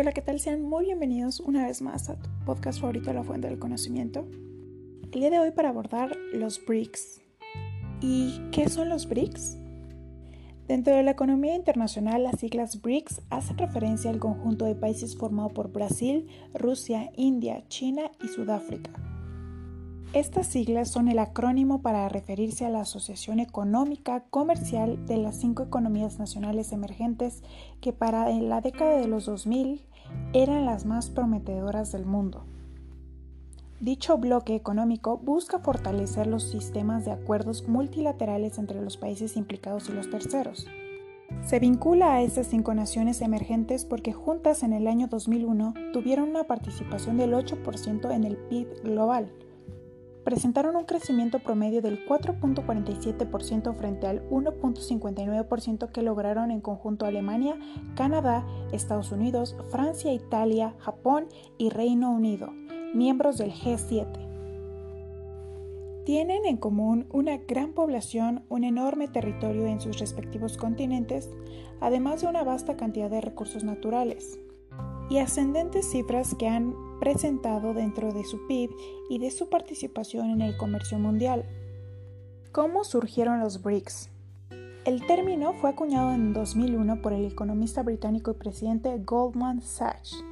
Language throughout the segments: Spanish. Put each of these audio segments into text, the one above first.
Hola, ¿qué tal? Sean muy bienvenidos una vez más a tu podcast favorito, La Fuente del Conocimiento. El día de hoy para abordar los BRICS. ¿Y qué son los BRICS? Dentro de la economía internacional, las siglas BRICS hacen referencia al conjunto de países formado por Brasil, Rusia, India, China y Sudáfrica. Estas siglas son el acrónimo para referirse a la Asociación Económica Comercial de las cinco economías nacionales emergentes que para la década de los 2000 eran las más prometedoras del mundo. Dicho bloque económico busca fortalecer los sistemas de acuerdos multilaterales entre los países implicados y los terceros. Se vincula a estas cinco naciones emergentes porque juntas en el año 2001 tuvieron una participación del 8% en el PIB global, presentaron un crecimiento promedio del 4.47% frente al 1.59% que lograron en conjunto Alemania, Canadá, Estados Unidos, Francia, Italia, Japón y Reino Unido, miembros del G7. Tienen en común una gran población, un enorme territorio en sus respectivos continentes, además de una vasta cantidad de recursos naturales y ascendentes cifras que han presentado dentro de su PIB y de su participación en el comercio mundial. ¿Cómo surgieron los BRICS? El término fue acuñado en 2001 por el economista británico y presidente Goldman Sachs,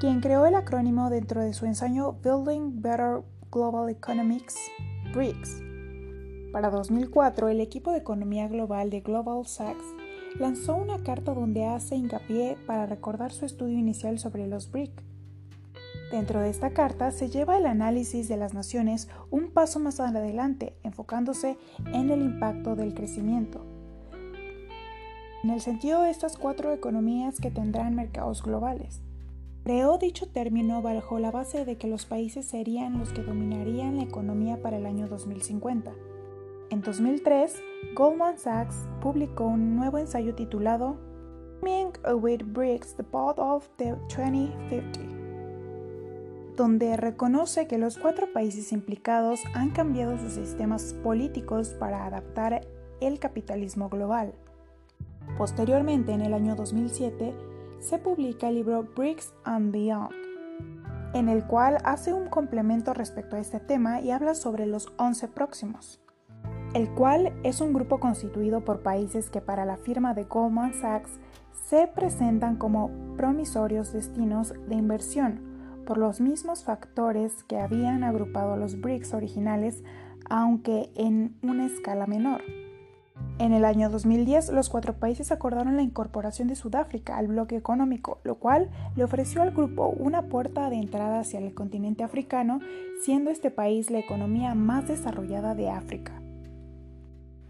quien creó el acrónimo dentro de su ensayo Building Better Global Economics, BRICS. Para 2004, el equipo de economía global de Global Sachs lanzó una carta donde hace hincapié para recordar su estudio inicial sobre los BRIC. Dentro de esta carta se lleva el análisis de las naciones un paso más adelante, enfocándose en el impacto del crecimiento. En el sentido de estas cuatro economías que tendrán mercados globales. Creó dicho término bajo la base de que los países serían los que dominarían la economía para el año 2050. En 2003, Goldman Sachs publicó un nuevo ensayo titulado Coming with BRICS, the Path of the 2050, donde reconoce que los cuatro países implicados han cambiado sus sistemas políticos para adaptar el capitalismo global. Posteriormente, en el año 2007, se publica el libro BRICS and Beyond, en el cual hace un complemento respecto a este tema y habla sobre los 11 próximos el cual es un grupo constituido por países que para la firma de Goldman Sachs se presentan como promisorios destinos de inversión por los mismos factores que habían agrupado los BRICS originales, aunque en una escala menor. En el año 2010, los cuatro países acordaron la incorporación de Sudáfrica al bloque económico, lo cual le ofreció al grupo una puerta de entrada hacia el continente africano, siendo este país la economía más desarrollada de África.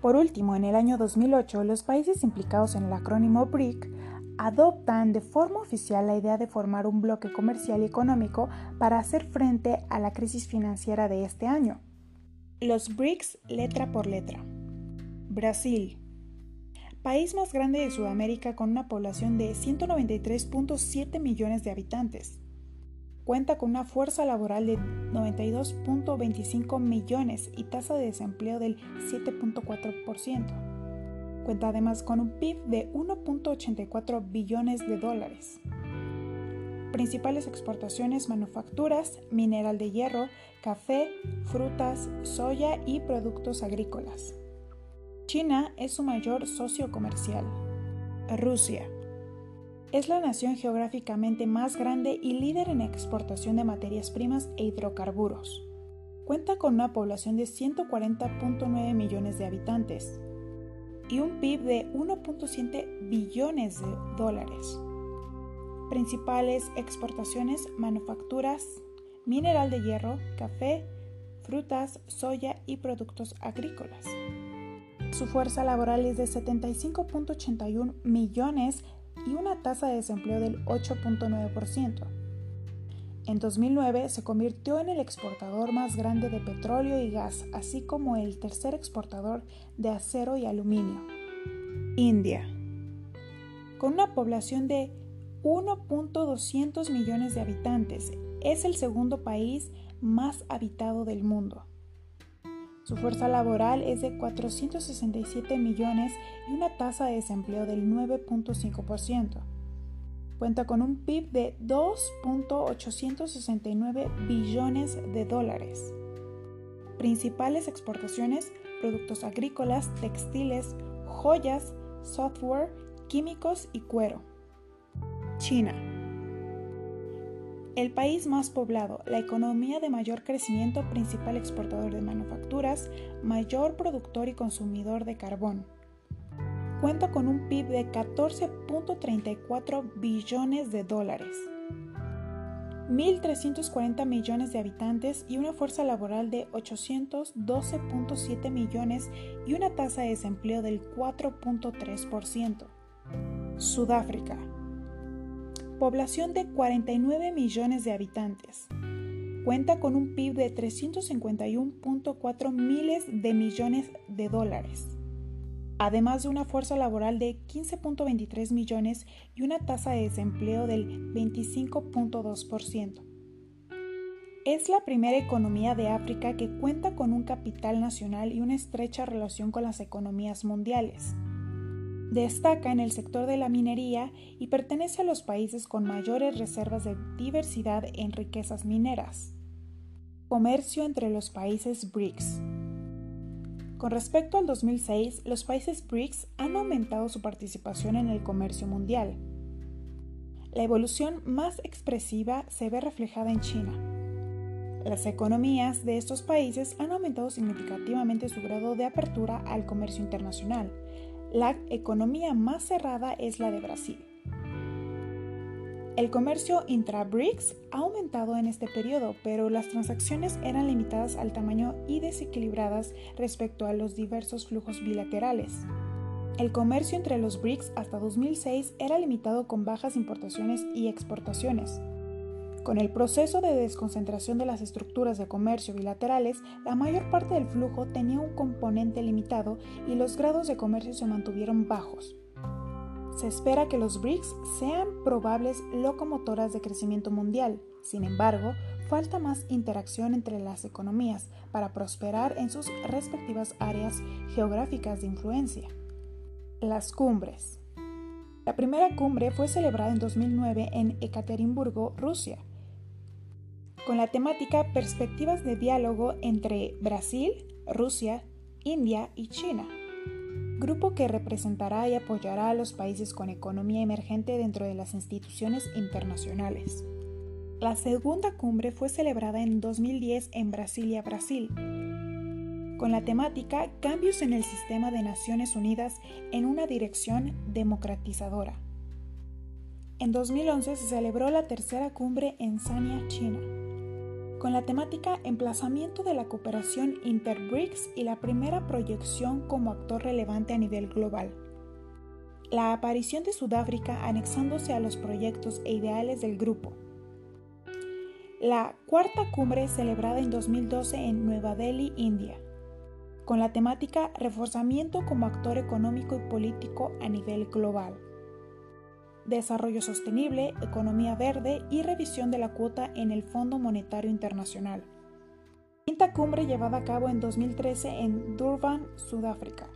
Por último, en el año 2008, los países implicados en el acrónimo BRIC adoptan de forma oficial la idea de formar un bloque comercial y económico para hacer frente a la crisis financiera de este año. Los BRICS letra por letra. Brasil. País más grande de Sudamérica con una población de 193.7 millones de habitantes cuenta con una fuerza laboral de 92.25 millones y tasa de desempleo del 7.4%. Cuenta además con un PIB de 1.84 billones de dólares. Principales exportaciones manufacturas, mineral de hierro, café, frutas, soya y productos agrícolas. China es su mayor socio comercial. Rusia es la nación geográficamente más grande y líder en exportación de materias primas e hidrocarburos. Cuenta con una población de 140.9 millones de habitantes y un PIB de 1.7 billones de dólares. Principales exportaciones, manufacturas, mineral de hierro, café, frutas, soya y productos agrícolas. Su fuerza laboral es de 75.81 millones y una tasa de desempleo del 8.9%. En 2009 se convirtió en el exportador más grande de petróleo y gas, así como el tercer exportador de acero y aluminio. India. Con una población de 1.200 millones de habitantes, es el segundo país más habitado del mundo. Su fuerza laboral es de 467 millones y una tasa de desempleo del 9.5%. Cuenta con un PIB de 2.869 billones de dólares. Principales exportaciones, productos agrícolas, textiles, joyas, software, químicos y cuero. China. El país más poblado, la economía de mayor crecimiento, principal exportador de manufacturas, mayor productor y consumidor de carbón. Cuenta con un PIB de 14.34 billones de dólares. 1.340 millones de habitantes y una fuerza laboral de 812.7 millones y una tasa de desempleo del 4.3%. Sudáfrica. Población de 49 millones de habitantes. Cuenta con un PIB de 351.4 miles de millones de dólares además de una fuerza laboral de 15.23 millones y una tasa de desempleo del 25.2%. Es la primera economía de África que cuenta con un capital nacional y una estrecha relación con las economías mundiales. Destaca en el sector de la minería y pertenece a los países con mayores reservas de diversidad en riquezas mineras. Comercio entre los países BRICS. Con respecto al 2006, los países BRICS han aumentado su participación en el comercio mundial. La evolución más expresiva se ve reflejada en China. Las economías de estos países han aumentado significativamente su grado de apertura al comercio internacional. La economía más cerrada es la de Brasil. El comercio intra-BRICS ha aumentado en este periodo, pero las transacciones eran limitadas al tamaño y desequilibradas respecto a los diversos flujos bilaterales. El comercio entre los BRICS hasta 2006 era limitado con bajas importaciones y exportaciones. Con el proceso de desconcentración de las estructuras de comercio bilaterales, la mayor parte del flujo tenía un componente limitado y los grados de comercio se mantuvieron bajos. Se espera que los BRICS sean probables locomotoras de crecimiento mundial. Sin embargo, falta más interacción entre las economías para prosperar en sus respectivas áreas geográficas de influencia. Las cumbres. La primera cumbre fue celebrada en 2009 en Ekaterimburgo, Rusia, con la temática Perspectivas de diálogo entre Brasil, Rusia, India y China grupo que representará y apoyará a los países con economía emergente dentro de las instituciones internacionales. La segunda cumbre fue celebrada en 2010 en Brasilia, Brasil, con la temática Cambios en el sistema de Naciones Unidas en una dirección democratizadora. En 2011 se celebró la tercera cumbre en Sanya, China con la temática Emplazamiento de la cooperación inter-BRICS y la primera proyección como actor relevante a nivel global. La aparición de Sudáfrica anexándose a los proyectos e ideales del grupo. La cuarta cumbre celebrada en 2012 en Nueva Delhi, India, con la temática Reforzamiento como actor económico y político a nivel global desarrollo sostenible, economía verde y revisión de la cuota en el Fondo Monetario Internacional. Quinta cumbre llevada a cabo en 2013 en Durban, Sudáfrica,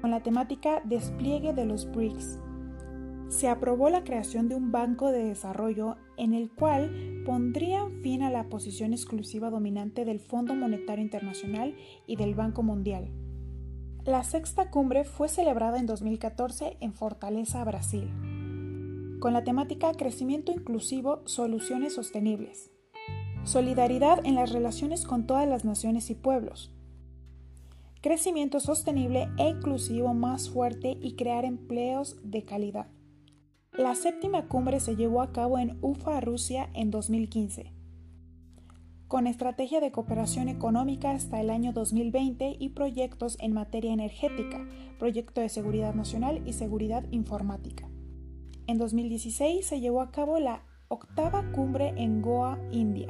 con la temática Despliegue de los BRICS. Se aprobó la creación de un banco de desarrollo en el cual pondrían fin a la posición exclusiva dominante del Fondo Monetario Internacional y del Banco Mundial. La sexta cumbre fue celebrada en 2014 en Fortaleza, Brasil con la temática Crecimiento Inclusivo, Soluciones Sostenibles. Solidaridad en las relaciones con todas las naciones y pueblos. Crecimiento sostenible e inclusivo más fuerte y crear empleos de calidad. La séptima cumbre se llevó a cabo en Ufa, Rusia, en 2015, con estrategia de cooperación económica hasta el año 2020 y proyectos en materia energética, proyecto de seguridad nacional y seguridad informática. En 2016 se llevó a cabo la octava cumbre en Goa, India,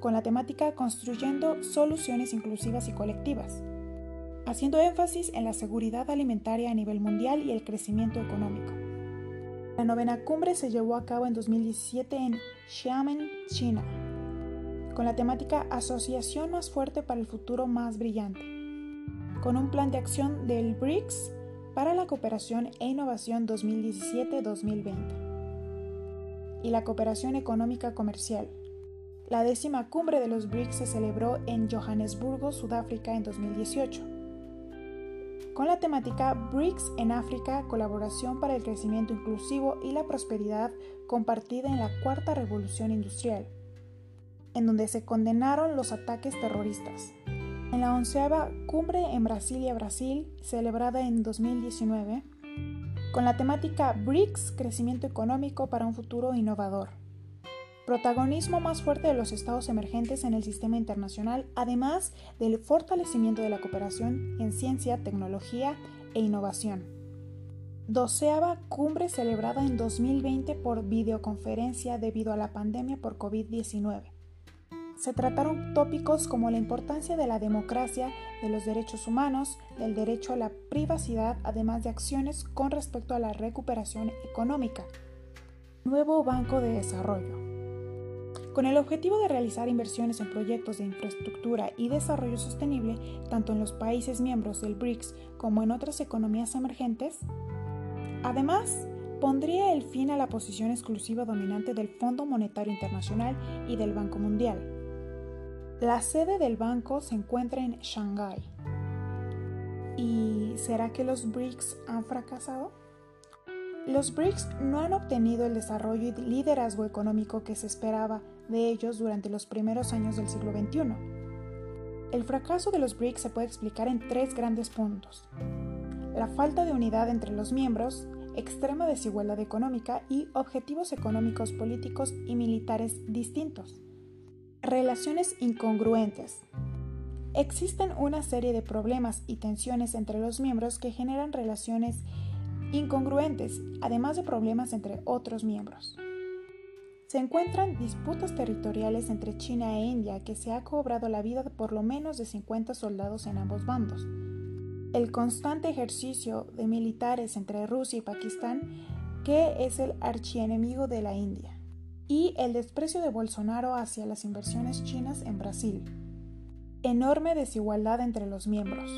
con la temática Construyendo soluciones inclusivas y colectivas, haciendo énfasis en la seguridad alimentaria a nivel mundial y el crecimiento económico. La novena cumbre se llevó a cabo en 2017 en Xiamen, China, con la temática Asociación más fuerte para el futuro más brillante, con un plan de acción del BRICS para la Cooperación e Innovación 2017-2020. y la cooperación económica comercial. La décima cumbre de los BRICS se celebró en Johannesburgo, Sudáfrica, en 2018. Con la temática BRICS en África, colaboración para el crecimiento inclusivo y la prosperidad compartida en la cuarta revolución industrial, en donde se condenaron los ataques terroristas. En la onceava cumbre en Brasilia, Brasil, celebrada en 2019, con la temática BRICS, crecimiento económico para un futuro innovador protagonismo más fuerte de los estados emergentes en el sistema internacional, además del fortalecimiento de la cooperación en ciencia, tecnología e innovación. Doceava cumbre celebrada en 2020 por videoconferencia debido a la pandemia por COVID-19. Se trataron tópicos como la importancia de la democracia, de los derechos humanos, del derecho a la privacidad, además de acciones con respecto a la recuperación económica. Nuevo Banco de Desarrollo. Con el objetivo de realizar inversiones en proyectos de infraestructura y desarrollo sostenible, tanto en los países miembros del BRICS como en otras economías emergentes, además, pondría el fin a la posición exclusiva dominante del Fondo Monetario Internacional y del Banco Mundial. La sede del banco se encuentra en Shanghái. ¿Y será que los BRICS han fracasado? Los BRICS no han obtenido el desarrollo y liderazgo económico que se esperaba de ellos durante los primeros años del siglo XXI. El fracaso de los BRICS se puede explicar en tres grandes puntos. La falta de unidad entre los miembros, extrema desigualdad económica y objetivos económicos, políticos y militares distintos. Relaciones incongruentes. Existen una serie de problemas y tensiones entre los miembros que generan relaciones incongruentes, además de problemas entre otros miembros. Se encuentran disputas territoriales entre China e India que se ha cobrado la vida de por lo menos de 50 soldados en ambos bandos. El constante ejercicio de militares entre Rusia y Pakistán, que es el archienemigo de la India. Y el desprecio de Bolsonaro hacia las inversiones chinas en Brasil. Enorme desigualdad entre los miembros.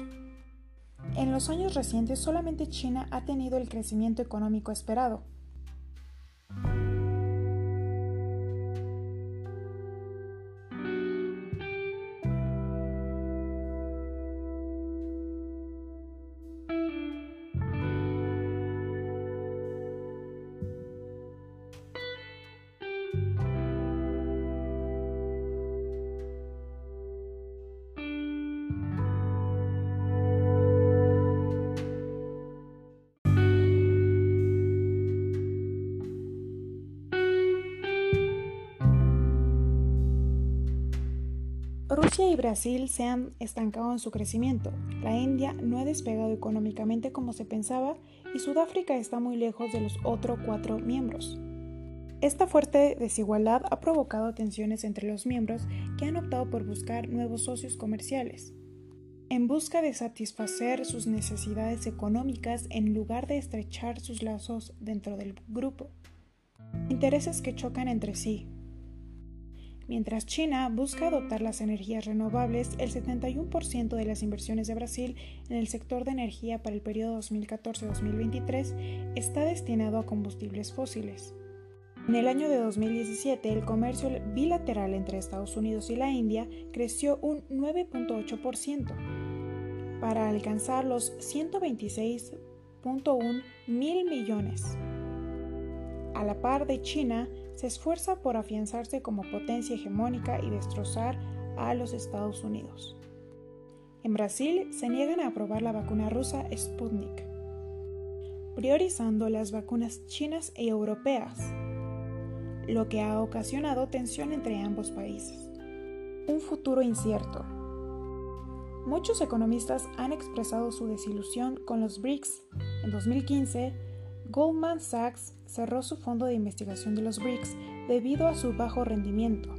En los años recientes solamente China ha tenido el crecimiento económico esperado, Rusia y Brasil se han estancado en su crecimiento. La India no ha despegado económicamente como se pensaba y Sudáfrica está muy lejos de los otros cuatro miembros. Esta fuerte desigualdad ha provocado tensiones entre los miembros que han optado por buscar nuevos socios comerciales, en busca de satisfacer sus necesidades económicas en lugar de estrechar sus lazos dentro del grupo. Intereses que chocan entre sí, Mientras China busca adoptar las energías renovables, el 71% de las inversiones de Brasil en el sector de energía para el periodo 2014-2023 está destinado a combustibles fósiles. En el año de 2017, el comercio bilateral entre Estados Unidos y la India creció un 9.8% para alcanzar los 126.1 mil millones. A la par de China, se esfuerza por afianzarse como potencia hegemónica y destrozar a los Estados Unidos. En Brasil se niegan a aprobar la vacuna rusa Sputnik, priorizando las vacunas chinas y europeas, lo que ha ocasionado tensión entre ambos países. Un futuro incierto. Muchos economistas han expresado su desilusión con los BRICS. En 2015, Goldman Sachs cerró su fondo de investigación de los BRICS debido a su bajo rendimiento.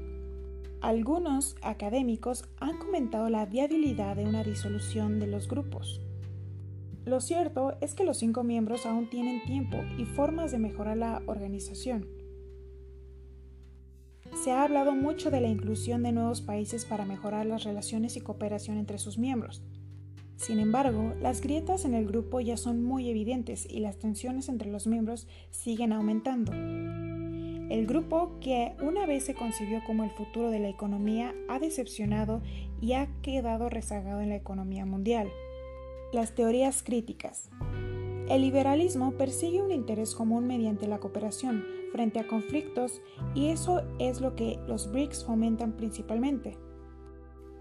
Algunos académicos han comentado la viabilidad de una disolución de los grupos. Lo cierto es que los cinco miembros aún tienen tiempo y formas de mejorar la organización. Se ha hablado mucho de la inclusión de nuevos países para mejorar las relaciones y cooperación entre sus miembros, sin embargo, las grietas en el grupo ya son muy evidentes y las tensiones entre los miembros siguen aumentando. El grupo que una vez se concibió como el futuro de la economía ha decepcionado y ha quedado rezagado en la economía mundial. Las teorías críticas. El liberalismo persigue un interés común mediante la cooperación frente a conflictos y eso es lo que los BRICS fomentan principalmente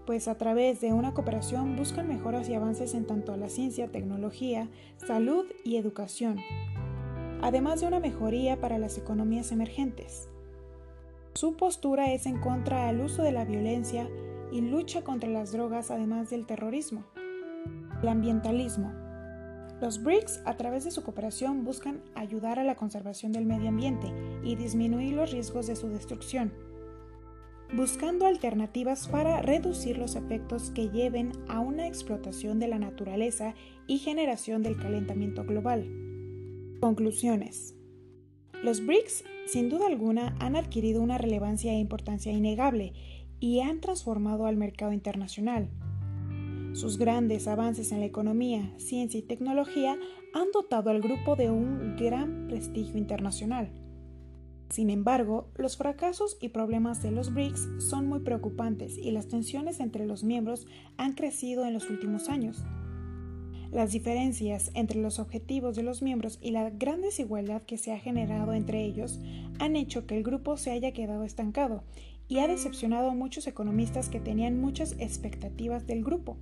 pues a través de una cooperación buscan mejoras y avances en tanto a la ciencia, tecnología, salud y educación, además de una mejoría para las economías emergentes. Su postura es en contra del uso de la violencia y lucha contra las drogas además del terrorismo. El ambientalismo. Los BRICS a través de su cooperación buscan ayudar a la conservación del medio ambiente y disminuir los riesgos de su destrucción buscando alternativas para reducir los efectos que lleven a una explotación de la naturaleza y generación del calentamiento global. Conclusiones. Los BRICS, sin duda alguna, han adquirido una relevancia e importancia innegable y han transformado al mercado internacional. Sus grandes avances en la economía, ciencia y tecnología han dotado al grupo de un gran prestigio internacional. Sin embargo, los fracasos y problemas de los BRICS son muy preocupantes y las tensiones entre los miembros han crecido en los últimos años. Las diferencias entre los objetivos de los miembros y la gran desigualdad que se ha generado entre ellos han hecho que el grupo se haya quedado estancado y ha decepcionado a muchos economistas que tenían muchas expectativas del grupo.